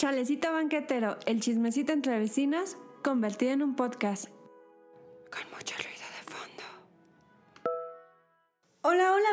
Chalecito banquetero, el chismecito entre vecinas, convertido en un podcast.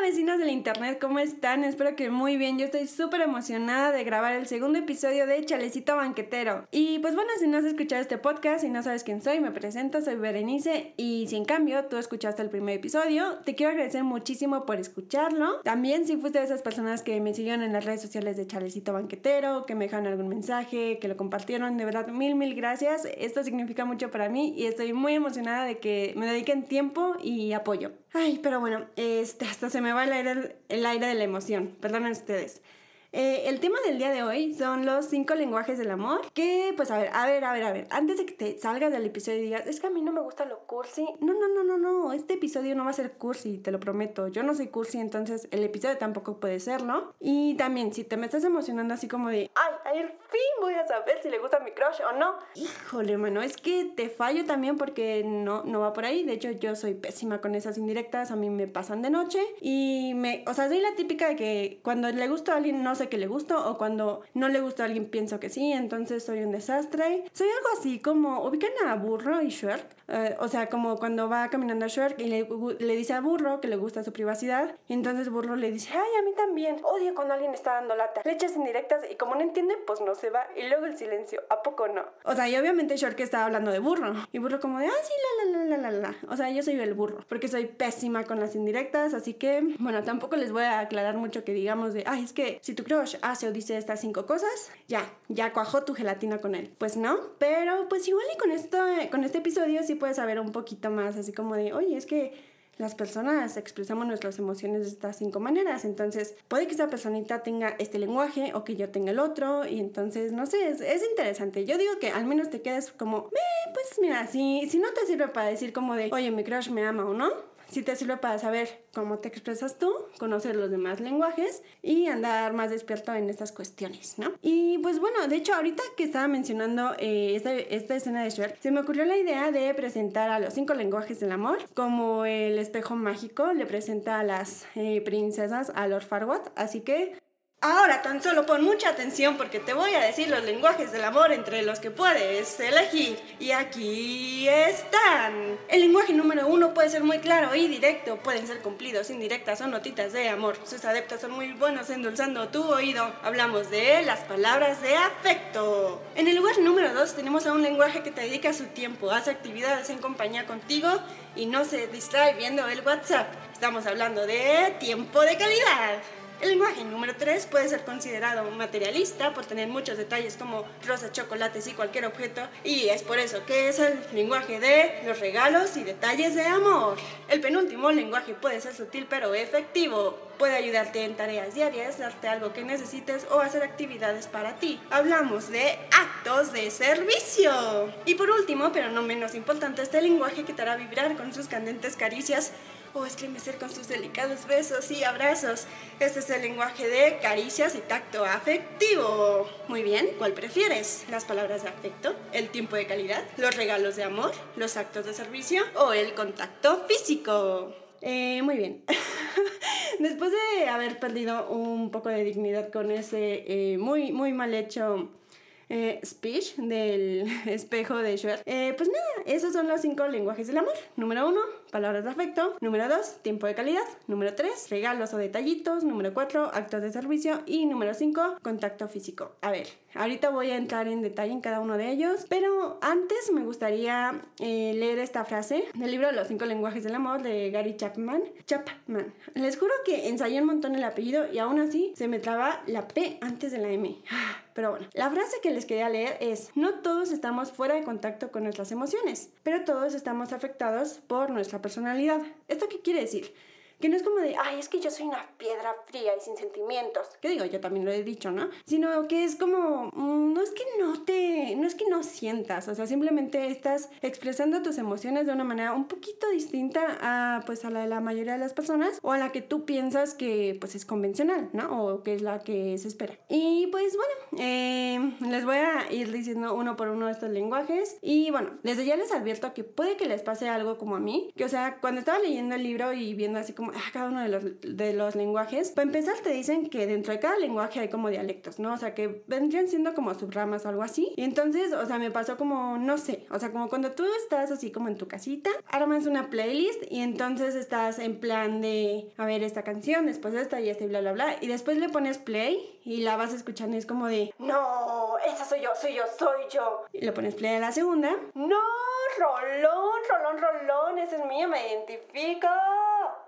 Vecinos del internet, ¿cómo están? Espero que muy bien. Yo estoy súper emocionada de grabar el segundo episodio de Chalecito Banquetero. Y pues bueno, si no has escuchado este podcast y no sabes quién soy, me presento, soy Berenice. Y si en cambio tú escuchaste el primer episodio, te quiero agradecer muchísimo por escucharlo. También si fuiste de esas personas que me siguieron en las redes sociales de Chalecito Banquetero, que me dejaron algún mensaje, que lo compartieron, de verdad, mil, mil gracias. Esto significa mucho para mí y estoy muy emocionada de que me dediquen tiempo y apoyo. Ay, pero bueno, este, hasta se me va el aire, el aire de la emoción. Perdonen ustedes. Eh, el tema del día de hoy son los cinco lenguajes del amor. Que, pues, a ver, a ver, a ver, a ver. Antes de que te salgas del episodio y digas, es que a mí no me gusta lo cursi. No, no, no, no, no. Este episodio no va a ser cursi, te lo prometo. Yo no soy cursi, entonces el episodio tampoco puede serlo. Y también, si te me estás emocionando así como de, ay, al fin voy a saber si le gusta mi crush o no. Híjole, mano, es que te fallo también porque no, no va por ahí. De hecho, yo soy pésima con esas indirectas. A mí me pasan de noche. Y me, o sea, soy la típica de que cuando le gusta a alguien no sé que le gusto o cuando no le gusta a alguien pienso que sí, entonces soy un desastre. Soy algo así como, ubican a Burro y Shrek, eh, o sea, como cuando va caminando a Shrek y le, dice a Burro que le gusta su privacidad, y entonces Burro le dice, ay, a mí también, odio cuando alguien está dando lata, le echas indirectas y como no entiende, pues no se va, y luego el silencio, ¿a poco no? O sea, y obviamente Shrek estaba hablando de Burro, y Burro como de, ah, sí, la, la, la, la, la, la. O sea, yo soy el Burro, porque soy pésima con las indirectas, así que, bueno, tampoco les voy a aclarar mucho que digamos de, ay, es que si tu crush hace o dice estas cinco cosas, ya, ya cuajó tu gelatina con él. Pues no, pero pues igual y con esto, con este episodio sí puedes saber un poquito más, así como de, oye, es que las personas expresamos nuestras emociones de estas cinco maneras. Entonces, puede que esa personita tenga este lenguaje o que yo tenga el otro. Y entonces, no sé, es, es interesante. Yo digo que al menos te quedes como, eh, pues mira, si, si no te sirve para decir como de, oye, mi crush me ama o no, si te sirve para saber cómo te expresas tú, conocer los demás lenguajes y andar más despierto en estas cuestiones, ¿no? Y pues bueno, de hecho ahorita que estaba mencionando eh, esta, esta, escena de Shrek, se me ocurrió la idea de presentar a los cinco lenguajes del amor, como el espejo mágico le presenta a las eh, princesas a Lord Farquaad, así que Ahora tan solo pon mucha atención porque te voy a decir los lenguajes del amor entre los que puedes elegir. Y aquí están. El lenguaje número uno puede ser muy claro y directo. Pueden ser cumplidos, indirectas o notitas de amor. Sus adeptos son muy buenos endulzando tu oído. Hablamos de las palabras de afecto. En el lugar número dos tenemos a un lenguaje que te dedica su tiempo, hace actividades en compañía contigo y no se distrae viendo el WhatsApp. Estamos hablando de tiempo de calidad. El lenguaje número 3 puede ser considerado materialista por tener muchos detalles como rosas, chocolates y cualquier objeto, y es por eso que es el lenguaje de los regalos y detalles de amor. El penúltimo lenguaje puede ser sutil pero efectivo. Puede ayudarte en tareas diarias, darte algo que necesites o hacer actividades para ti. Hablamos de actos de servicio. Y por último, pero no menos importante, este lenguaje que te hará vibrar con sus candentes caricias o estremecer con sus delicados besos y abrazos. Este es el lenguaje de caricias y tacto afectivo. Muy bien, ¿cuál prefieres? ¿Las palabras de afecto? ¿El tiempo de calidad? ¿Los regalos de amor? ¿Los actos de servicio? ¿O el contacto físico? Eh, muy bien. Después de haber perdido un poco de dignidad con ese eh, muy, muy mal hecho eh, speech del espejo de Schwer. Pues nada, esos son los cinco lenguajes del amor. Número uno, palabras de afecto. Número dos, tiempo de calidad. Número tres, regalos o detallitos. Número cuatro, actos de servicio. Y número cinco, contacto físico. A ver, ahorita voy a entrar en detalle en cada uno de ellos, pero antes me gustaría eh, leer esta frase del libro Los cinco lenguajes del amor de Gary Chapman. Chapman. Les juro que ensayé un montón el apellido y aún así se me traba la P antes de la M. Pero bueno, la frase que les quería leer es, no todos estamos fuera de contacto con nuestras emociones, pero todos estamos afectados por nuestra personalidad. ¿Esto qué quiere decir? Que no es como de, ay, es que yo soy una piedra fría y sin sentimientos. Que digo, yo también lo he dicho, ¿no? Sino que es como, mm, no es que no te, no es que no sientas, o sea, simplemente estás expresando tus emociones de una manera un poquito distinta a, pues, a la de la mayoría de las personas o a la que tú piensas que, pues, es convencional, ¿no? O que es la que se espera. Y pues, bueno, eh, les voy a ir diciendo uno por uno estos lenguajes. Y bueno, desde ya les advierto que puede que les pase algo como a mí, que, o sea, cuando estaba leyendo el libro y viendo así como como ah, cada uno de los, de los lenguajes. Para empezar, te dicen que dentro de cada lenguaje hay como dialectos, ¿no? O sea, que vendrían siendo como subramas o algo así. Y entonces, o sea, me pasó como, no sé, o sea, como cuando tú estás así como en tu casita, armas una playlist y entonces estás en plan de, a ver, esta canción, después esta y esta y bla, bla, bla. Y después le pones play y la vas escuchando y es como de, no, esa soy yo, soy yo, soy yo. Y le pones play a la segunda. No, rolón, rolón, rolón, ese es mío, me identifico.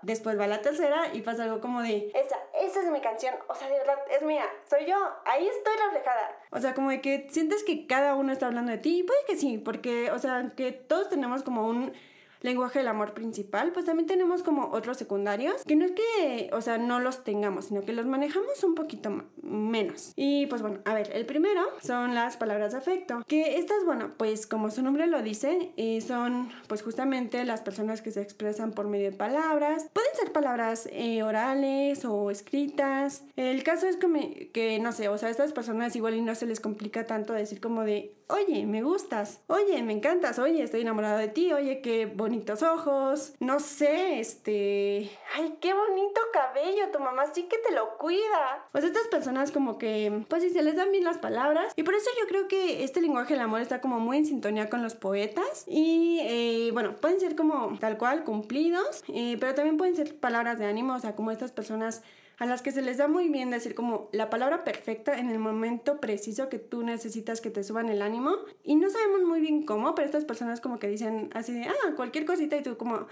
Después va la tercera y pasa algo como de, esa, esa es mi canción, o sea, de verdad, es mía, soy yo, ahí estoy reflejada. O sea, como de que sientes que cada uno está hablando de ti, y puede que sí, porque, o sea, que todos tenemos como un lenguaje del amor principal, pues también tenemos como otros secundarios, que no es que, o sea, no los tengamos, sino que los manejamos un poquito menos. Y pues bueno, a ver, el primero son las palabras de afecto, que estas, bueno, pues como su nombre lo dice, eh, son pues justamente las personas que se expresan por medio de palabras. Pueden ser palabras eh, orales o escritas. El caso es que, que, no sé, o sea, a estas personas igual y no se les complica tanto decir como de, oye, me gustas, oye, me encantas, oye, estoy enamorado de ti, oye, qué bonitos ojos, no sé, este, ay, qué bonito cabello, tu mamá sí que te lo cuida. Pues estas personas como que, pues si se les dan bien las palabras y por eso yo creo que este lenguaje del amor está como muy en sintonía con los poetas y eh, bueno, pueden ser como tal cual cumplidos, eh, pero también pueden ser palabras de ánimo, o sea, como estas personas a las que se les da muy bien decir como la palabra perfecta en el momento preciso que tú necesitas que te suban el ánimo. Y no sabemos muy bien cómo, pero estas personas como que dicen así de, ah, cualquier cosita y tú como,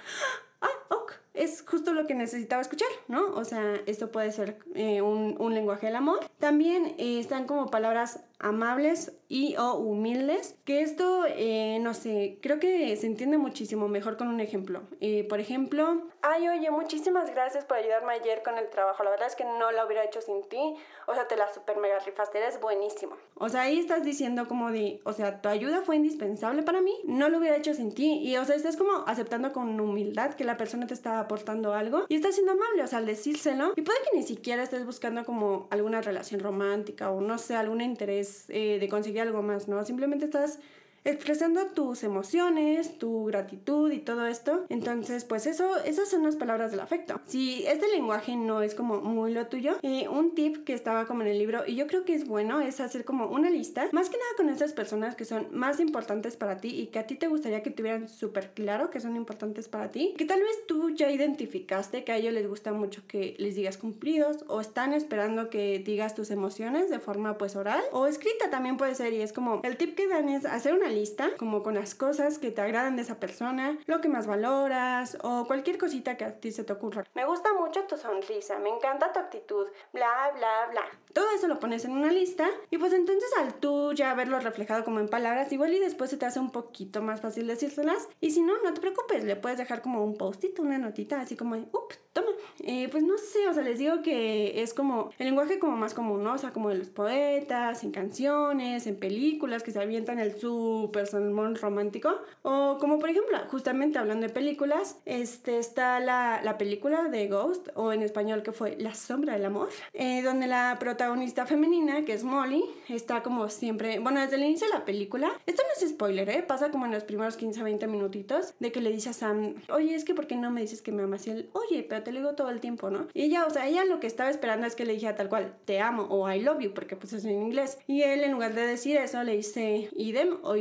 ah, ok, es justo lo que necesitaba escuchar, ¿no? O sea, esto puede ser eh, un, un, lenguaje del amor. También eh, están como palabras amables y o humildes, que esto, eh, no sé, creo que se entiende muchísimo mejor con un ejemplo. Eh, por ejemplo, ay, oye, muchísimas gracias por ayudarme ayer con el trabajo, la verdad es que no lo hubiera hecho sin ti, o sea, te la super mega rifaste, eres buenísimo. O sea, ahí estás diciendo como de, o sea, tu ayuda fue indispensable para mí, no lo hubiera hecho sin ti, y o sea, estás como aceptando con humildad que la persona te está aportando algo y estás siendo amable, o sea, al decírselo, y puede que ni siquiera estés buscando como alguna relación romántica o no sé, algún interés eh, de conseguir algo más, ¿no? Simplemente estás expresando tus emociones, tu gratitud y todo esto. Entonces, pues eso, esas son las palabras del afecto. Si este lenguaje no es como muy lo tuyo, eh, un tip que estaba como en el libro y yo creo que es bueno es hacer como una lista, más que nada con esas personas que son más importantes para ti y que a ti te gustaría que tuvieran súper claro que son importantes para ti, que tal vez tú ya identificaste que a ellos les gusta mucho que les digas cumplidos o están esperando que digas tus emociones de forma pues oral o escrita también puede ser y es como el tip que dan es hacer una lista, como con las cosas que te agradan de esa persona, lo que más valoras o cualquier cosita que a ti se te ocurra. Me gusta mucho tu sonrisa, me encanta tu actitud, bla, bla, bla. Todo eso lo pones en una lista y pues entonces al tú ya verlo reflejado como en palabras, igual y después se te hace un poquito más fácil decírselas. Y si no, no te preocupes, le puedes dejar como un post-it, una notita, así como, ups, toma. Eh, pues no sé, o sea, les digo que es como el lenguaje como más común, ¿no? O sea, como de los poetas, en canciones, en películas que se avientan el super sermón romántico. O como por ejemplo, justamente hablando de películas, este está la, la película de Ghost, o en español que fue La sombra del amor, eh, donde la protagonista femenina, que es Molly, está como siempre, bueno, desde el inicio de la película, esto no es spoiler, ¿eh? Pasa como en los primeros 15 20 minutitos, de que le dice a Sam, oye, es que ¿por qué no me dices que me amas? Y él, oye, pero te lo digo todo el tiempo, ¿no? Y ella, o sea, ella lo que estaba esperando es que le dijera tal cual, te amo o I love you, porque pues es en inglés. Y él, en lugar de decir eso, le dice idem o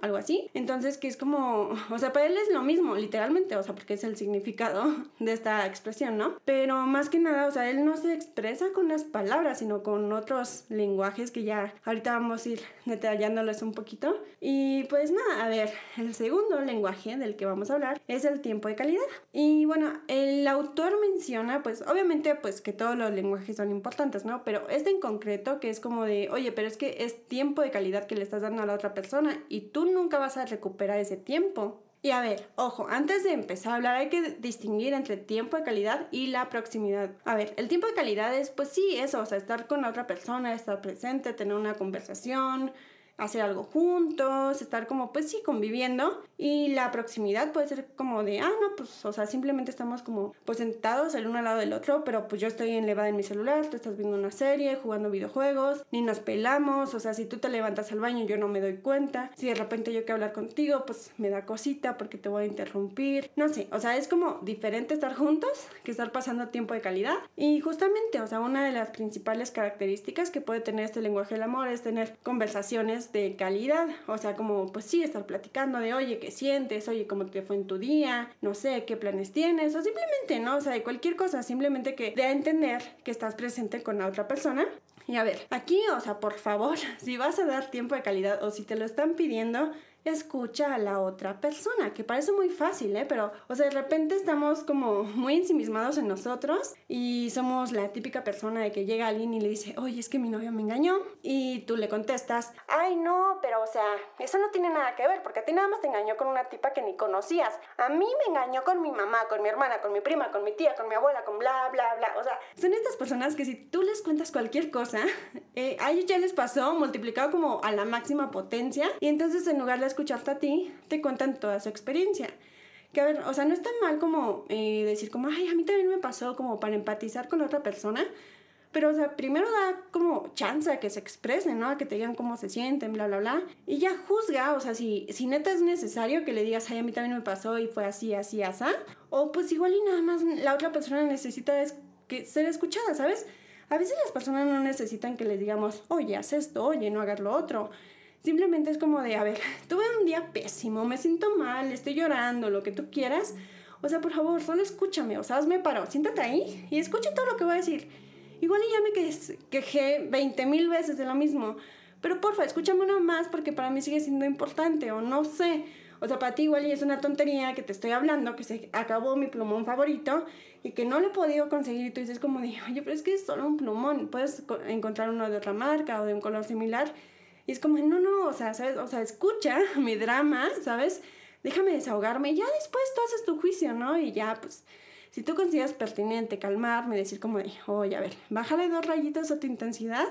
algo así. Entonces, que es como, o sea, para él es lo mismo, literalmente, o sea, porque es el significado de esta expresión, ¿no? Pero más que nada, o sea, él no se expresa con las palabras, sino con otros lenguajes que ya ahorita vamos a ir detallándoles un poquito. Y pues nada, a ver, el segundo lenguaje del que vamos a hablar es el tiempo de calidad. Y bueno, el autor menciona, pues obviamente, pues que todos los lenguajes son importantes, ¿no? Pero este en concreto, que es como de, oye, pero es que es tiempo de calidad que le estás dando a la otra persona y tú nunca vas a recuperar ese tiempo. Y a ver, ojo, antes de empezar a hablar hay que distinguir entre tiempo de calidad y la proximidad. A ver, el tiempo de calidad es, pues sí, eso, o sea, estar con otra persona, estar presente, tener una conversación, hacer algo juntos, estar como, pues sí, conviviendo. Y la proximidad puede ser como de, ah, no, pues, o sea, simplemente estamos como, pues sentados el uno al lado del otro, pero pues yo estoy elevada en mi celular, tú estás viendo una serie, jugando videojuegos, ni nos pelamos, o sea, si tú te levantas al baño yo no me doy cuenta, si de repente yo quiero hablar contigo, pues me da cosita porque te voy a interrumpir, no sé, o sea, es como diferente estar juntos que estar pasando tiempo de calidad. Y justamente, o sea, una de las principales características que puede tener este lenguaje del amor es tener conversaciones de calidad, o sea, como pues sí, estar platicando de, oye, ¿qué sientes? Oye, ¿cómo te fue en tu día? No sé, ¿qué planes tienes? O simplemente, ¿no? O sea, de cualquier cosa, simplemente que dé a entender que estás presente con la otra persona. Y a ver, aquí, o sea, por favor, si vas a dar tiempo de calidad o si te lo están pidiendo, escucha a la otra persona, que parece muy fácil, ¿eh? Pero, o sea, de repente estamos como muy ensimismados en nosotros y somos la típica persona de que llega alguien y le dice, oye, es que mi novio me engañó y tú le contestas, ay, no, pero, o sea, eso no tiene nada que ver porque a ti nada más te engañó con una tipa que ni conocías. A mí me engañó con mi mamá, con mi hermana, con mi prima, con mi tía, con mi abuela, con bla, bla, bla. O sea, son estas personas que si tú les cuentas cualquier cosa, eh, a ellos ya les pasó multiplicado como a la máxima potencia y entonces en lugar de escucharte a ti, te cuentan toda su experiencia. Que a ver, o sea, no está mal como eh, decir como, ay, a mí también me pasó como para empatizar con otra persona, pero, o sea, primero da como chance a que se expresen, ¿no? A que te digan cómo se sienten, bla, bla, bla. Y ya juzga, o sea, si, si neta es necesario que le digas, ay, a mí también me pasó y fue así, así, así. O pues igual y nada más la otra persona necesita es que ser escuchada, ¿sabes? A veces las personas no necesitan que les digamos, oye, haz esto, oye, no hagas lo otro. Simplemente es como de, a ver, tuve un día pésimo, me siento mal, estoy llorando, lo que tú quieras. O sea, por favor, solo escúchame, o sea, hazme paro, siéntate ahí y escucha todo lo que voy a decir. Igual ya me quejé 20 mil veces de lo mismo, pero porfa, escúchame uno más porque para mí sigue siendo importante, o no sé. O sea, para ti igual y es una tontería que te estoy hablando, que se acabó mi plumón favorito y que no lo he podido conseguir y tú dices como de, oye, pero es que es solo un plumón, puedes encontrar uno de otra marca o de un color similar y es como, no, no, o sea, ¿sabes? O sea, escucha mi drama, ¿sabes? Déjame desahogarme y ya después tú haces tu juicio, ¿no? Y ya, pues, si tú consideras pertinente calmarme, decir como de, oye, a ver, bájale dos rayitas a tu intensidad,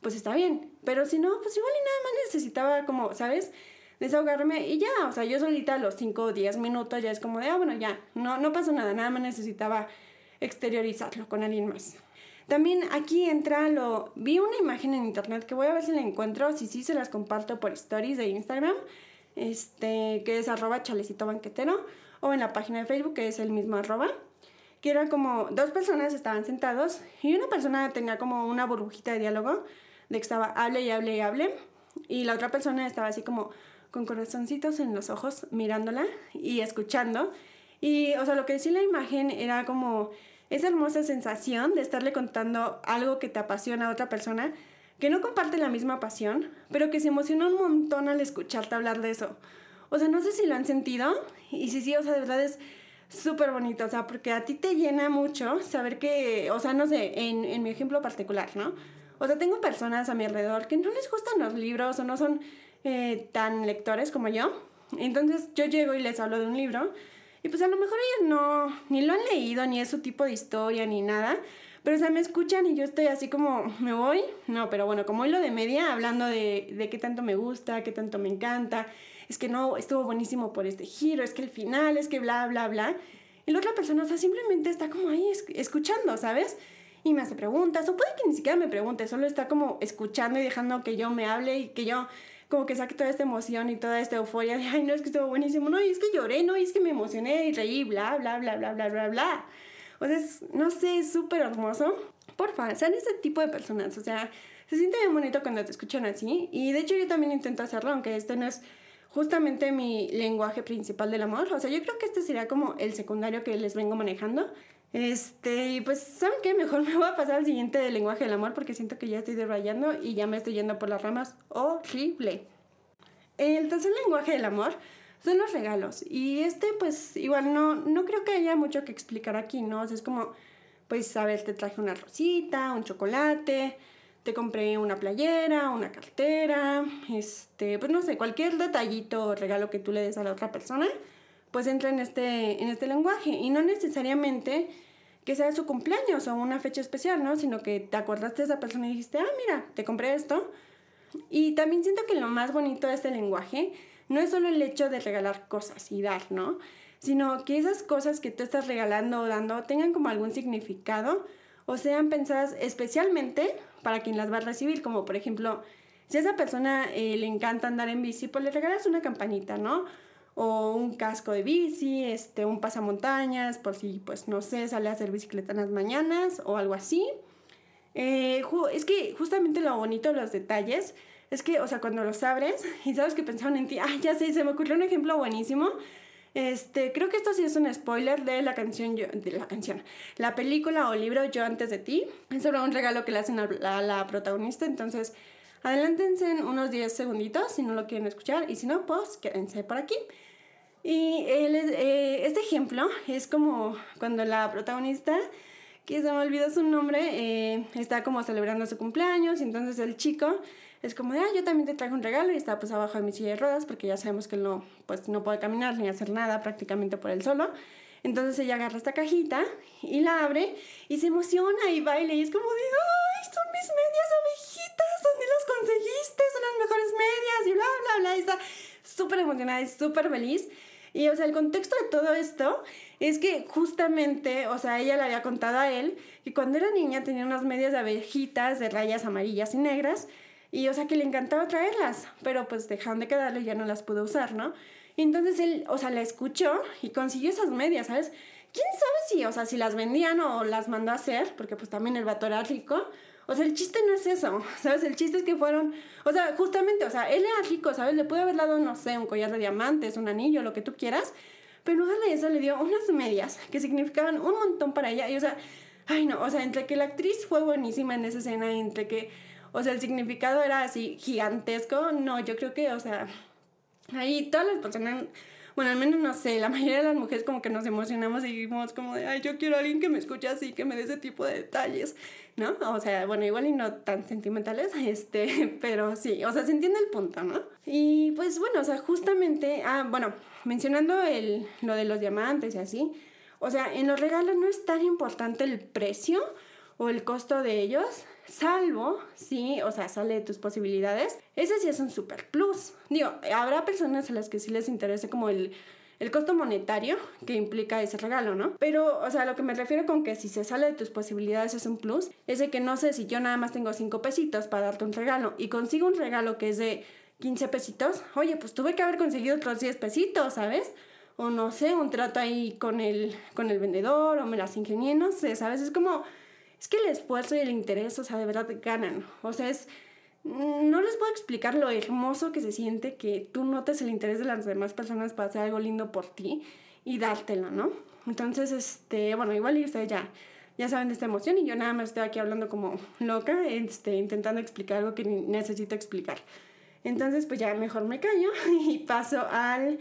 pues está bien. Pero si no, pues igual y nada más necesitaba como, ¿sabes? Desahogarme y ya, o sea, yo solita a los 5 o 10 minutos ya es como de, ah, bueno, ya, no, no pasa nada, nada más necesitaba exteriorizarlo con alguien más. También aquí entra lo... Vi una imagen en internet que voy a ver si la encuentro, si sí se las comparto por stories de Instagram, este, que es arroba chalecito banquetero, o en la página de Facebook que es el mismo arroba, que era como dos personas estaban sentados y una persona tenía como una burbujita de diálogo de que estaba hable y hable y hable, y la otra persona estaba así como con corazoncitos en los ojos mirándola y escuchando. Y, o sea, lo que decía la imagen era como esa hermosa sensación de estarle contando algo que te apasiona a otra persona que no comparte la misma pasión, pero que se emociona un montón al escucharte hablar de eso. O sea, no sé si lo han sentido y si sí, o sea, de verdad es súper bonito, o sea, porque a ti te llena mucho saber que, o sea, no sé, en, en mi ejemplo particular, ¿no? O sea, tengo personas a mi alrededor que no les gustan los libros o no son eh, tan lectores como yo. Entonces yo llego y les hablo de un libro y pues a lo mejor ellos no, ni lo han leído, ni es su tipo de historia, ni nada. Pero o sea, me escuchan y yo estoy así como, ¿me voy? No, pero bueno, como hilo de media, hablando de, de qué tanto me gusta, qué tanto me encanta. Es que no, estuvo buenísimo por este giro, es que el final, es que bla, bla, bla. Y la otra persona, o sea, simplemente está como ahí escuchando, ¿sabes? Y me hace preguntas, o puede que ni siquiera me pregunte, solo está como escuchando y dejando que yo me hable y que yo como que saque toda esta emoción y toda esta euforia de, ay, no, es que estuvo buenísimo, no, y es que lloré, no, y es que me emocioné y reí, bla, bla, bla, bla, bla, bla, bla. O sea, es, no sé, es súper hermoso. Porfa, sean ese tipo de personas, o sea, se siente bien bonito cuando te escuchan así. Y de hecho yo también intento hacerlo, aunque este no es justamente mi lenguaje principal del amor. O sea, yo creo que este sería como el secundario que les vengo manejando. Este, y pues, ¿saben qué? Mejor me voy a pasar al siguiente del lenguaje del amor porque siento que ya estoy desrayando y ya me estoy yendo por las ramas. Horrible. El tercer lenguaje del amor son los regalos. Y este, pues, igual no, no creo que haya mucho que explicar aquí, ¿no? Es como, pues, a ver, te traje una rosita, un chocolate, te compré una playera, una cartera, este, pues no sé, cualquier detallito o regalo que tú le des a la otra persona pues entra en este, en este lenguaje. Y no necesariamente que sea su cumpleaños o una fecha especial, ¿no? Sino que te acordaste de esa persona y dijiste, ah, mira, te compré esto. Y también siento que lo más bonito de este lenguaje no es solo el hecho de regalar cosas y dar, ¿no? Sino que esas cosas que tú estás regalando o dando tengan como algún significado o sean pensadas especialmente para quien las va a recibir, como por ejemplo, si a esa persona eh, le encanta andar en bici, pues le regalas una campanita, ¿no? O un casco de bici, este, un pasamontañas, por si, pues, no sé, sale a hacer bicicleta en las mañanas o algo así. Eh, es que justamente lo bonito de los detalles es que, o sea, cuando los abres y sabes que pensaban en ti, ah, ya sé, se me ocurrió un ejemplo buenísimo. Este, creo que esto sí es un spoiler de la canción, de la canción, la película o libro Yo antes de ti. Es sobre un regalo que le hacen a la, protagonista, entonces adelántense en unos 10 segunditos si no lo quieren escuchar y si no, pues quédense por aquí. Y eh, este ejemplo es como cuando la protagonista que se me olvidó su nombre, eh, está como celebrando su cumpleaños y entonces el chico es como de, ah, yo también te traje un regalo y está pues abajo de mi silla de ruedas porque ya sabemos que él no, pues no puede caminar ni hacer nada prácticamente por él solo. Entonces ella agarra esta cajita y la abre y se emociona y baila y es como de, ay, son mis medias abejitas, ¿dónde las conseguiste? Son las mejores medias y bla, bla, bla. Y está súper emocionada y súper feliz. Y, o sea, el contexto de todo esto es que justamente, o sea, ella le había contado a él que cuando era niña tenía unas medias de abejitas de rayas amarillas y negras. Y, o sea, que le encantaba traerlas, pero pues dejaron de quedarle y ya no las pudo usar, ¿no? Y entonces él, o sea, la escuchó y consiguió esas medias, ¿sabes? ¿Quién sabe si, o sea, si las vendían o las mandó a hacer? Porque pues también el vato era rico. O sea, el chiste no es eso, ¿sabes? El chiste es que fueron, o sea, justamente, o sea, él era rico, ¿sabes? Le pudo haber dado, no sé, un collar de diamantes, un anillo, lo que tú quieras, pero en lugar de eso le dio unas medias que significaban un montón para ella. Y, o sea, ay no, o sea, entre que la actriz fue buenísima en esa escena entre que, o sea, el significado era así gigantesco, no, yo creo que, o sea, ahí todas las personas bueno, al menos no sé, la mayoría de las mujeres como que nos emocionamos y dijimos como de, ay, yo quiero a alguien que me escuche así, que me dé ese tipo de detalles, ¿no? O sea, bueno, igual y no tan sentimentales, este, pero sí, o sea, se entiende el punto, ¿no? Y pues bueno, o sea, justamente, ah, bueno, mencionando el, lo de los diamantes y así, o sea, en los regalos no es tan importante el precio o el costo de ellos, salvo sí, o sea, sale de tus posibilidades, ese sí es un super plus. Digo, habrá personas a las que sí les interese como el, el costo monetario que implica ese regalo, ¿no? Pero, o sea, lo que me refiero con que si se sale de tus posibilidades es un plus, es de que no sé si yo nada más tengo 5 pesitos para darte un regalo y consigo un regalo que es de 15 pesitos, oye, pues tuve que haber conseguido otros 10 pesitos, ¿sabes? O no sé, un trato ahí con el, con el vendedor o me las ingenié, no sé, ¿sabes? Es como es que el esfuerzo y el interés, o sea, de verdad ganan. O sea, es... No les puedo explicar lo hermoso que se siente que tú notes el interés de las demás personas para hacer algo lindo por ti y dártelo, ¿no? Entonces, este, bueno, igual y ustedes ya, ya saben de esta emoción y yo nada más estoy aquí hablando como loca, este, intentando explicar algo que necesito explicar. Entonces, pues ya mejor me callo y paso al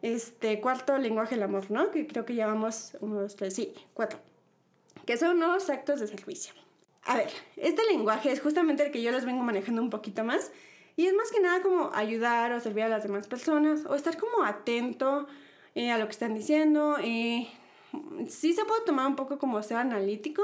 este, cuarto lenguaje del amor, ¿no? Que creo que llevamos unos tres, sí, cuatro que son nuevos actos de servicio. A ver, este lenguaje es justamente el que yo les vengo manejando un poquito más y es más que nada como ayudar o servir a las demás personas o estar como atento eh, a lo que están diciendo. Eh, sí se puede tomar un poco como ser analítico,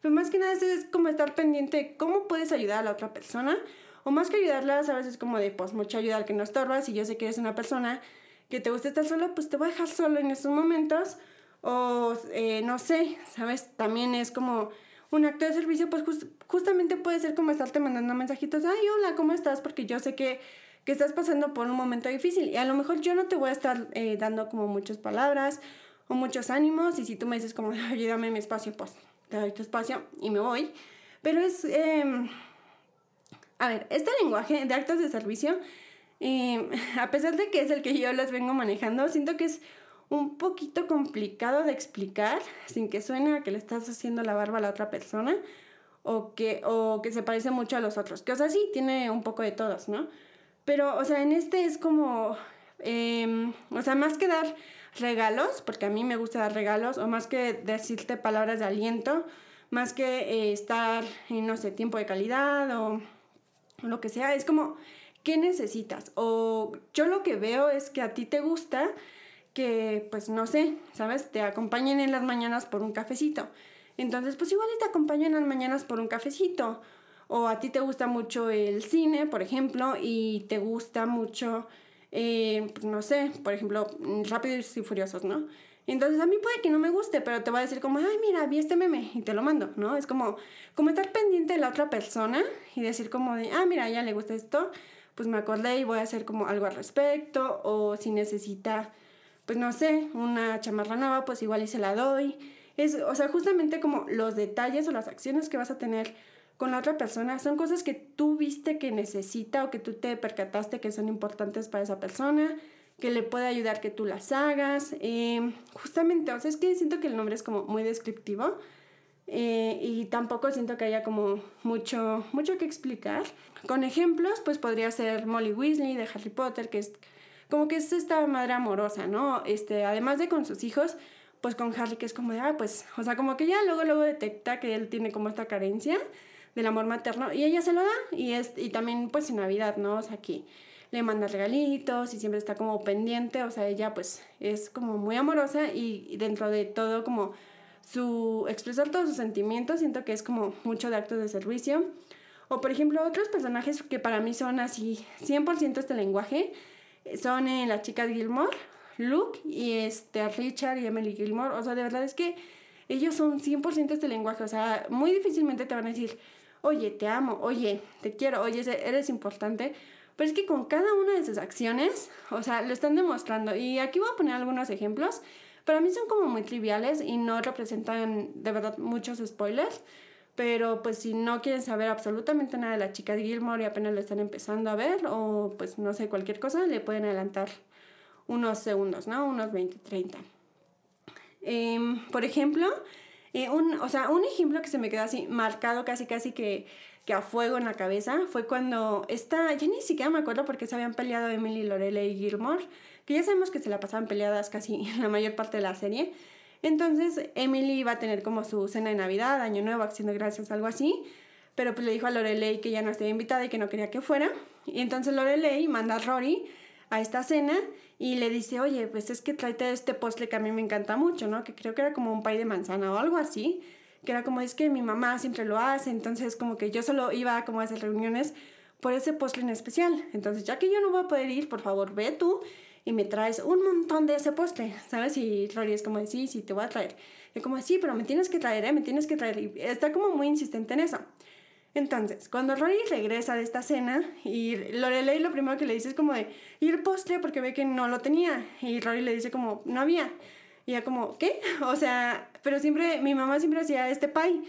pero más que nada es, como estar pendiente de cómo puedes ayudar a la otra persona o más que ayudarlas a veces como de pues mucha ayuda al que no estorbas y yo sé que eres una persona que te gusta estar solo, pues te voy a dejar solo en estos momentos o eh, no sé, ¿sabes? También es como un acto de servicio, pues justamente puede ser como estarte mandando mensajitos, ay, hola, ¿cómo estás? Porque yo sé que, que estás pasando por un momento difícil y a lo mejor yo no te voy a estar eh, dando como muchas palabras o muchos ánimos y si tú me dices como, ayúdame mi espacio, pues te doy tu espacio y me voy. Pero es, em, a ver, este lenguaje de actos de servicio, em, a pesar de que es el que yo les vengo manejando, siento que es un poquito complicado de explicar sin que suene a que le estás haciendo la barba a la otra persona o que, o que se parece mucho a los otros. Que, o sea, sí, tiene un poco de todos, ¿no? Pero, o sea, en este es como, em, o sea, más que dar regalos, porque a mí me gusta dar regalos, o más que decirte palabras de aliento, más que eh, estar en, no sé, tiempo de calidad o, o lo que sea, es como, ¿qué necesitas? O yo lo que veo es que a ti te gusta que, pues no sé, ¿sabes? Te acompañen en las mañanas por un cafecito. Entonces, pues igual te acompaño en las mañanas por un cafecito. O a ti te gusta mucho el cine, por ejemplo, y te gusta mucho, eh, pues no sé, por ejemplo, Rápidos y Furiosos, ¿no? Entonces a mí puede que no me guste, pero te voy a decir como, ay, mira, vi este meme y te lo mando, ¿no? Es como, como estar pendiente de la otra persona y decir como de, ah, mira, ya le gusta esto, pues me acordé y voy a hacer como algo al respecto, o si necesita, pues no sé, una chamarra nueva, pues igual y se la doy. Es, o sea, justamente como los detalles o las acciones que vas a tener con la otra persona son cosas que tú viste que necesita o que tú te percataste que son importantes para esa persona que le puede ayudar que tú las hagas. Eh, justamente, o sea, es que siento que el nombre es como muy descriptivo eh, y tampoco siento que haya como mucho, mucho que explicar. Con ejemplos, pues podría ser Molly Weasley de Harry Potter, que es como que es esta madre amorosa, ¿no? Este, además de con sus hijos, pues con Harry que es como de, ah, pues, o sea, como que ya luego, luego detecta que él tiene como esta carencia del amor materno y ella se lo da y, es, y también pues en Navidad, ¿no? O sea, aquí le manda regalitos y siempre está como pendiente, o sea, ella pues es como muy amorosa y dentro de todo como su expresar todos sus sentimientos, siento que es como mucho de actos de servicio. O por ejemplo, otros personajes que para mí son así 100% este lenguaje son en las chicas Gilmore, Luke y este Richard y Emily Gilmore, o sea, de verdad es que ellos son 100% este lenguaje, o sea, muy difícilmente te van a decir, oye, te amo, oye, te quiero, oye, eres importante, pero es que con cada una de sus acciones, o sea, lo están demostrando. Y aquí voy a poner algunos ejemplos. Para mí son como muy triviales y no representan de verdad muchos spoilers. Pero pues si no quieren saber absolutamente nada de la chica de Gilmore y apenas lo están empezando a ver o pues no sé, cualquier cosa, le pueden adelantar unos segundos, ¿no? Unos 20, 30. Em, por ejemplo, eh, un, o sea, un ejemplo que se me quedó así marcado casi casi que que a fuego en la cabeza fue cuando esta, yo ni siquiera me acuerdo porque se habían peleado Emily Lorelei y Gilmore, que ya sabemos que se la pasaban peleadas casi la mayor parte de la serie. Entonces Emily iba a tener como su cena de Navidad, Año Nuevo, Acción de Gracias, algo así, pero pues le dijo a Lorelei que ya no estaba invitada y que no quería que fuera. Y entonces Lorelei manda a Rory a esta cena y le dice, oye, pues es que tráete este postre que a mí me encanta mucho, ¿no? Que creo que era como un pay de manzana o algo así que era como es que mi mamá siempre lo hace, entonces como que yo solo iba como a esas reuniones por ese postre en especial. Entonces, ya que yo no voy a poder ir, por favor, ve tú y me traes un montón de ese postre, ¿sabes? Y Rory es como sí, sí, te voy a traer. Y como, sí, pero me tienes que traer, ¿eh? Me tienes que traer. Y está como muy insistente en eso. Entonces, cuando Rory regresa de esta cena y Lorelei lo primero que le dice es como de, ¿y el postre? Porque ve que no lo tenía. Y Rory le dice como, no había. Y ya como, ¿qué? O sea, pero siempre, mi mamá siempre hacía este pie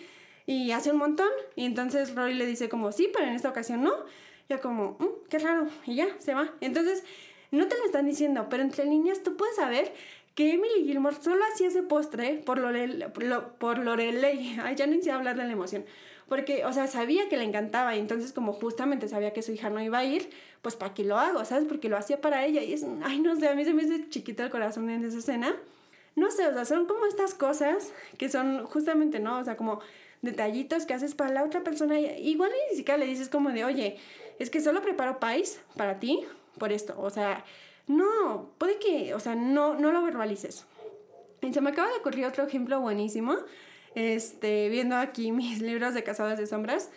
y hace un montón. Y entonces Rory le dice como, sí, pero en esta ocasión no. Ya como, mm, qué raro. Y ya, se va. Entonces, no te lo están diciendo, pero entre líneas tú puedes saber que Emily Gilmore solo hacía ese postre por, Lorelei, por Lorelei. Ay, ya no a hablar de la emoción. Porque, o sea, sabía que le encantaba y entonces como justamente sabía que su hija no iba a ir, pues ¿para qué lo hago? ¿Sabes? Porque lo hacía para ella y es, ay, no sé, a mí se me hace chiquito el corazón en esa escena no sé, o sea, son como estas cosas que son justamente, ¿no? O sea, como detallitos que haces para la otra persona. Igual ni siquiera le dices como de, oye, es que solo preparo pais para ti por esto. O sea, no, puede que, o sea, no, no lo verbalices. Y se me acaba de ocurrir otro ejemplo buenísimo, este, viendo aquí mis libros de Casadas de Sombras.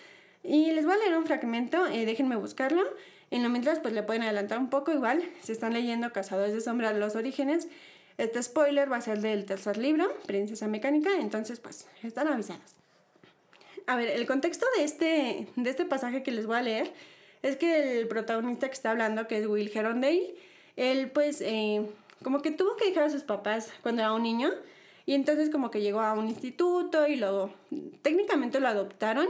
Y les voy a leer un fragmento, eh, déjenme buscarlo. En lo mientras, pues le pueden adelantar un poco igual. Si están leyendo Cazadores de Sombras, los orígenes, este spoiler va a ser del tercer libro, Princesa Mecánica, entonces pues están avisados. A ver, el contexto de este, de este pasaje que les voy a leer es que el protagonista que está hablando, que es Will Herondale, él pues eh, como que tuvo que dejar a sus papás cuando era un niño y entonces como que llegó a un instituto y luego técnicamente lo adoptaron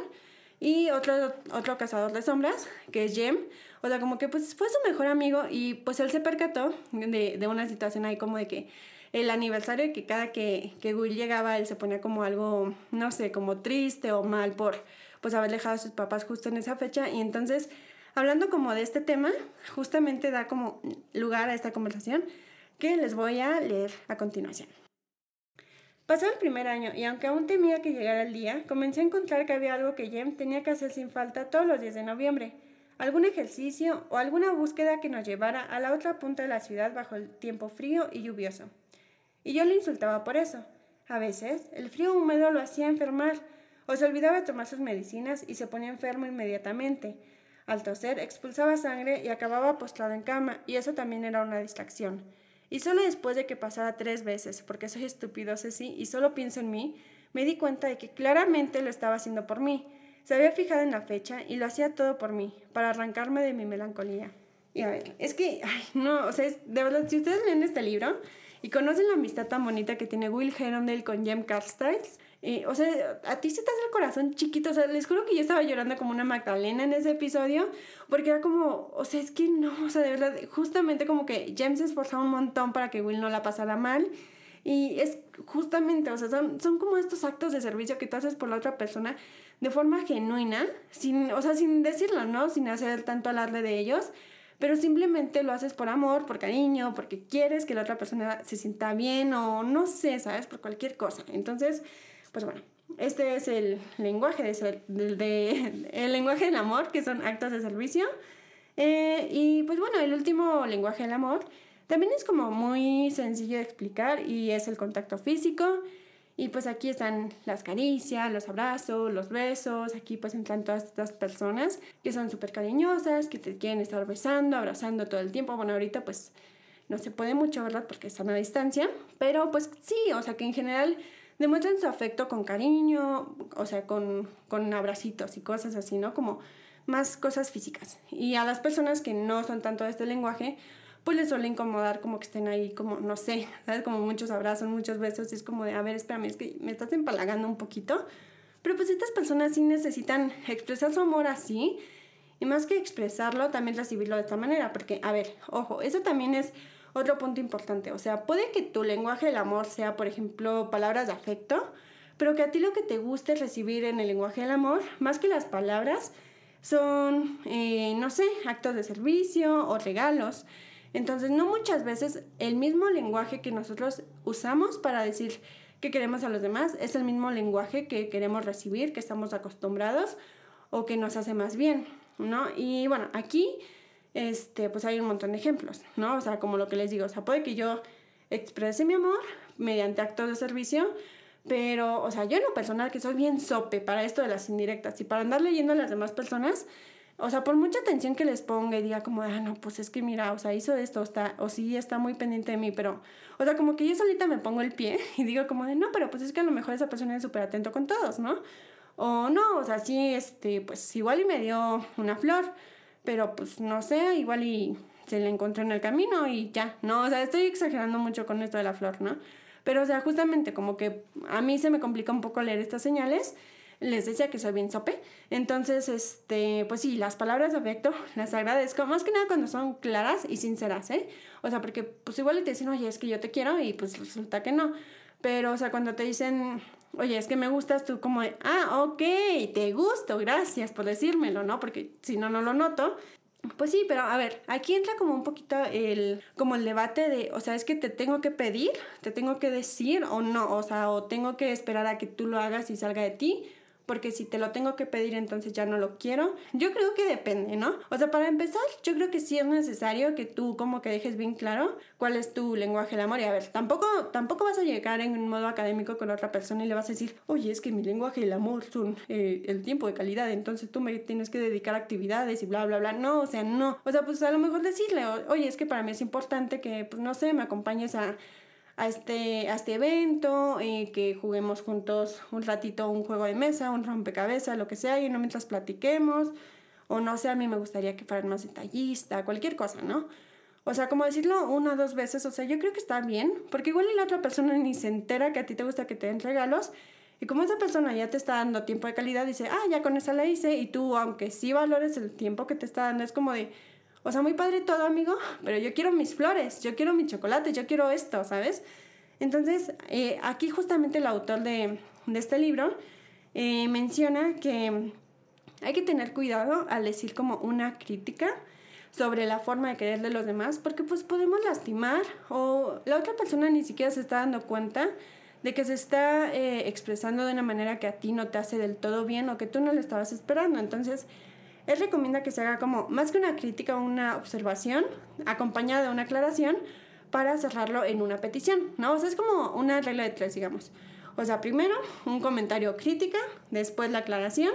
y otro, otro cazador de sombras, que es Jem, o sea, como que pues fue su mejor amigo y pues él se percató de, de una situación ahí como de que el aniversario que cada que, que Will llegaba él se ponía como algo, no sé, como triste o mal por pues haber dejado a sus papás justo en esa fecha y entonces hablando como de este tema, justamente da como lugar a esta conversación que les voy a leer a continuación. Pasó el primer año y aunque aún temía que llegara el día, comencé a encontrar que había algo que Jem tenía que hacer sin falta todos los días de noviembre. Algún ejercicio o alguna búsqueda que nos llevara a la otra punta de la ciudad bajo el tiempo frío y lluvioso. Y yo le insultaba por eso. A veces, el frío húmedo lo hacía enfermar, o se olvidaba de tomar sus medicinas y se ponía enfermo inmediatamente. Al toser, expulsaba sangre y acababa postrado en cama, y eso también era una distracción. Y solo después de que pasara tres veces, porque soy estúpido, Ceci, y solo pienso en mí, me di cuenta de que claramente lo estaba haciendo por mí. Se había fijado en la fecha y lo hacía todo por mí, para arrancarme de mi melancolía. Y a ver, es que, ay, no, o sea, de verdad, si ustedes leen este libro y conocen la amistad tan bonita que tiene Will Herondale con Jem Carstiles, eh, o sea, a ti se te hace el corazón chiquito. O sea, les juro que yo estaba llorando como una Magdalena en ese episodio. Porque era como, o sea, es que no, o sea, de verdad, justamente como que James se esforzaba un montón para que Will no la pasara mal. Y es justamente, o sea, son, son como estos actos de servicio que tú haces por la otra persona de forma genuina, sin, o sea, sin decirlo, ¿no? Sin hacer tanto alarde de ellos pero simplemente lo haces por amor, por cariño, porque quieres que la otra persona se sienta bien o no sé, ¿sabes? Por cualquier cosa. Entonces, pues bueno, este es el lenguaje, de, el lenguaje del amor, que son actos de servicio. Eh, y pues bueno, el último lenguaje del amor también es como muy sencillo de explicar y es el contacto físico. Y pues aquí están las caricias, los abrazos, los besos, aquí pues entran todas estas personas que son súper cariñosas, que te quieren estar besando, abrazando todo el tiempo. Bueno, ahorita pues no se puede mucho, ¿verdad? Porque están a distancia, pero pues sí, o sea que en general demuestran su afecto con cariño, o sea, con, con abracitos y cosas así, ¿no? Como más cosas físicas. Y a las personas que no son tanto de este lenguaje, pues les suele incomodar como que estén ahí como, no sé, ¿sabes? Como muchos abrazos, muchos besos, y es como de, a ver, espérame, es que me estás empalagando un poquito. Pero pues estas personas sí necesitan expresar su amor así, y más que expresarlo, también recibirlo de esta manera, porque, a ver, ojo, eso también es otro punto importante. O sea, puede que tu lenguaje del amor sea, por ejemplo, palabras de afecto, pero que a ti lo que te guste recibir en el lenguaje del amor, más que las palabras, son, eh, no sé, actos de servicio o regalos. Entonces, no muchas veces el mismo lenguaje que nosotros usamos para decir que queremos a los demás es el mismo lenguaje que queremos recibir, que estamos acostumbrados o que nos hace más bien, ¿no? Y bueno, aquí este, pues hay un montón de ejemplos, ¿no? O sea, como lo que les digo, o sea, puede que yo exprese mi amor mediante actos de servicio, pero, o sea, yo en lo personal que soy bien sope para esto de las indirectas y para andar leyendo a las demás personas, o sea, por mucha atención que les ponga y diga como, ah, no, pues es que mira, o sea, hizo esto, está, o sí está muy pendiente de mí, pero, o sea, como que yo solita me pongo el pie y digo como de, no, pero pues es que a lo mejor esa persona es súper atento con todos, ¿no? O no, o sea, sí, este, pues igual y me dio una flor, pero pues no sé, igual y se le encontró en el camino y ya, ¿no? O sea, estoy exagerando mucho con esto de la flor, ¿no? Pero, o sea, justamente como que a mí se me complica un poco leer estas señales. Les decía que soy bien sope. Entonces, este, pues sí, las palabras de afecto las agradezco. Más que nada cuando son claras y sinceras, ¿eh? O sea, porque pues igual te dicen, oye, es que yo te quiero y pues resulta que no. Pero, o sea, cuando te dicen, oye, es que me gustas, tú como ah, ok, te gusto, gracias por decírmelo, ¿no? Porque si no, no lo noto. Pues sí, pero a ver, aquí entra como un poquito el, como el debate de, o sea, es que te tengo que pedir, te tengo que decir o no, o sea, o tengo que esperar a que tú lo hagas y salga de ti, porque si te lo tengo que pedir entonces ya no lo quiero. Yo creo que depende, ¿no? O sea, para empezar, yo creo que sí es necesario que tú como que dejes bien claro cuál es tu lenguaje del amor. Y a ver, tampoco, tampoco vas a llegar en un modo académico con otra persona y le vas a decir, oye, es que mi lenguaje del amor son eh, el tiempo de calidad, entonces tú me tienes que dedicar actividades y bla, bla, bla. No, o sea, no. O sea, pues a lo mejor decirle, oye, es que para mí es importante que, pues no sé, me acompañes a a este, a este evento, eh, que juguemos juntos un ratito un juego de mesa, un rompecabezas, lo que sea, y no mientras platiquemos, o no sé, a mí me gustaría que fueran más detallista, cualquier cosa, ¿no? O sea, como decirlo una o dos veces, o sea, yo creo que está bien, porque igual la otra persona ni se entera que a ti te gusta que te den regalos, y como esa persona ya te está dando tiempo de calidad, dice, ah, ya con esa la hice, y tú, aunque sí valores el tiempo que te está dando, es como de, o sea, muy padre todo, amigo, pero yo quiero mis flores, yo quiero mi chocolate, yo quiero esto, ¿sabes? Entonces, eh, aquí justamente el autor de, este libro eh, menciona que hay que tener cuidado al decir como una crítica sobre la forma de querer de los demás, porque pues podemos lastimar o la otra persona ni siquiera se está dando cuenta de que se está eh, expresando de una manera que a ti no te hace del todo bien o que tú no le estabas esperando. Entonces, él recomienda que se haga como más que una crítica, una observación acompañada de una aclaración para cerrarlo en una petición, ¿no? O sea, es como una regla de tres, digamos. O sea, primero un comentario crítica, después la aclaración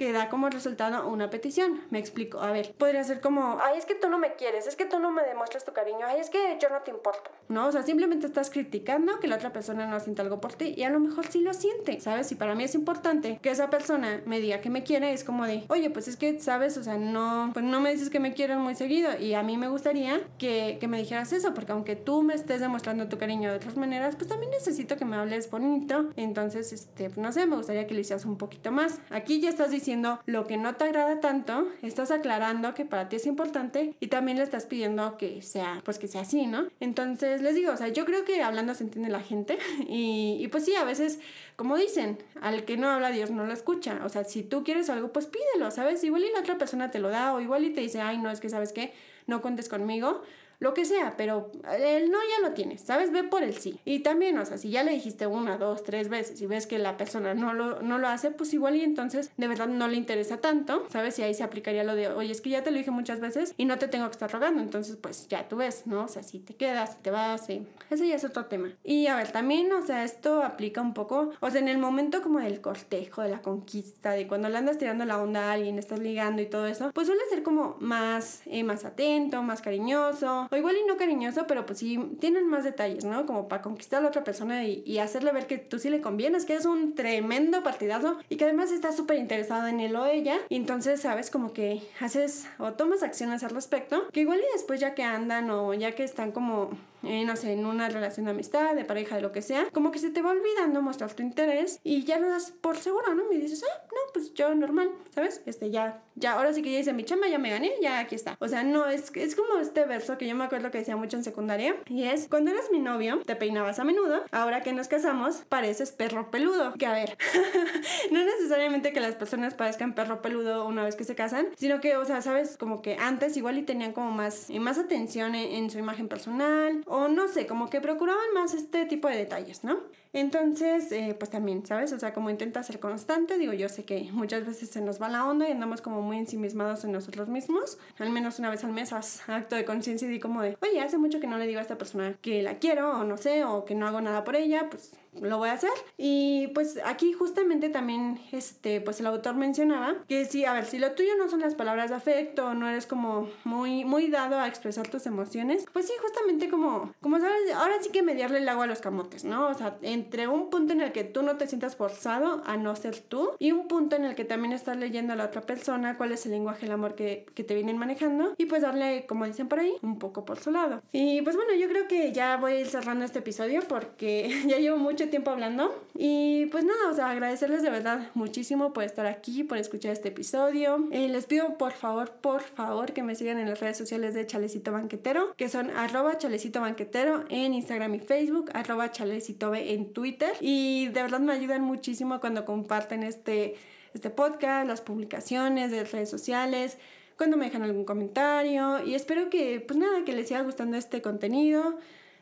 que da como resultado una petición. Me explico. A ver, podría ser como, ay, es que tú no me quieres, es que tú no me demuestras tu cariño, ay, es que yo no te importo. No, o sea, simplemente estás criticando que la otra persona no siente algo por ti y a lo mejor sí lo siente, ¿sabes? Y para mí es importante que esa persona me diga que me quiere, es como de, oye, pues es que, ¿sabes? O sea, no, pues no me dices que me quieres muy seguido y a mí me gustaría que, que me dijeras eso, porque aunque tú me estés demostrando tu cariño de otras maneras, pues también necesito que me hables bonito. Entonces, este, pues no sé, me gustaría que lo hicieras un poquito más. Aquí ya estás diciendo lo que no te agrada tanto, estás aclarando que para ti es importante y también le estás pidiendo que sea, pues que sea así, ¿no? Entonces les digo, o sea, yo creo que hablando se entiende la gente y, y pues sí, a veces, como dicen, al que no habla Dios no lo escucha, o sea, si tú quieres algo, pues pídelo, ¿sabes? Igual y la otra persona te lo da o igual y te dice, ay, no, es que sabes qué, no cuentes conmigo, lo que sea, pero el no ya lo tienes, ¿sabes? Ve por el sí. Y también, o sea, si ya le dijiste una, dos, tres veces y ves que la persona no lo, no lo hace, pues igual y entonces de verdad no le interesa tanto, ¿sabes? Y ahí se aplicaría lo de, oye, es que ya te lo dije muchas veces y no te tengo que estar rogando, entonces pues ya tú ves, ¿no? O sea, si te quedas, si te vas, sí. ese ya es otro tema. Y a ver, también, o sea, esto aplica un poco, o sea, en el momento como del cortejo, de la conquista, de cuando le andas tirando la onda a alguien, estás ligando y todo eso, pues suele ser como más, eh, más atento, más cariñoso, o igual y no cariñoso, pero pues sí tienen más detalles, ¿no? Como para conquistar a la otra persona y, hacerle ver que tú sí le convienes, que es un tremendo partidazo y que además está súper interesado en él o ella. Y entonces, ¿sabes? Como que haces o tomas acciones al respecto, que igual y después ya que andan o ya que están como eh, no sé, en una relación de amistad, de pareja, de lo que sea, como que se te va olvidando mostrar tu interés y ya lo das por seguro, ¿no? Me dices, ah, no, pues yo normal, ¿sabes? Este, ya, ya, ahora sí que ya hice mi chamba, ya me gané, ya aquí está. O sea, no, es, es como este verso que yo me acuerdo que decía mucho en secundaria y es, cuando eras mi novio, te peinabas a menudo, ahora que nos casamos, pareces perro peludo. Que a ver, no necesariamente que las personas parezcan perro peludo una vez que se casan, sino que, o sea, sabes, como que antes igual y tenían como más, más atención en, en su imagen personal o no sé, como que procuraban más este tipo de detalles, ¿no? Entonces, eh, pues también, ¿sabes? O sea, como intenta ser constante, digo, yo sé que muchas veces se nos va la onda y andamos como muy ensimismados en nosotros mismos. Al menos una vez al mes haz acto de conciencia y di como de, oye, hace mucho que no le digo a esta persona que la quiero o no sé, o que no hago nada por ella, pues lo voy a hacer. Y pues aquí justamente también, este, pues el autor mencionaba que sí, a ver, si lo tuyo no son las palabras de afecto, no eres como muy, muy dado a expresar tus emociones, pues sí, justamente como, como sabes, ahora sí que mediarle el agua a los camotes, ¿no? O sea, entre un punto en el que tú no te sientas forzado a no ser tú y un punto en el que también estás leyendo a la otra persona cuál es el lenguaje del amor que, que te vienen manejando y pues darle, como dicen por ahí, un poco por su lado. Y pues bueno, yo creo que ya voy a ir cerrando este episodio porque ya llevo mucho tiempo hablando. Y pues nada, o sea, agradecerles de verdad muchísimo por estar aquí, por escuchar este episodio. Eh, les pido por favor, por favor, que me sigan en las redes sociales de Chalecito Banquetero, que son arroba Chalecito Banquetero en Instagram y Facebook, arroba Chalecito en Twitter. Y de verdad me ayudan muchísimo cuando comparten este, este podcast, las publicaciones de redes sociales cuando me dejan algún comentario y espero que pues nada que les siga gustando este contenido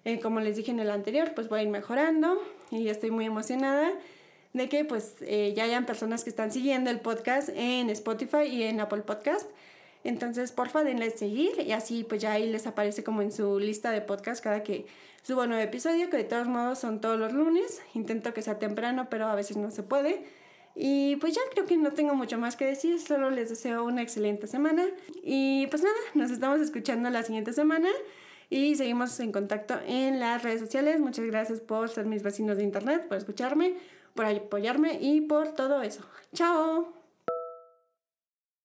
eh, como les dije en el anterior, pues voy a ir mejorando y estoy muy emocionada de que pues eh, ya hayan personas que están siguiendo el podcast en Spotify y en Apple Podcast. Entonces, porfa, denle seguir y así pues ya ahí les aparece como en su lista de podcast cada que subo un nuevo episodio, que de todos modos son todos los lunes. Intento que sea temprano, pero a veces no se puede. Y pues ya creo que no tengo mucho más que decir, solo les deseo una excelente semana. Y pues nada, nos estamos escuchando la siguiente semana y seguimos en contacto en las redes sociales. Muchas gracias por ser mis vecinos de internet, por escucharme, por apoyarme y por todo eso. Chao.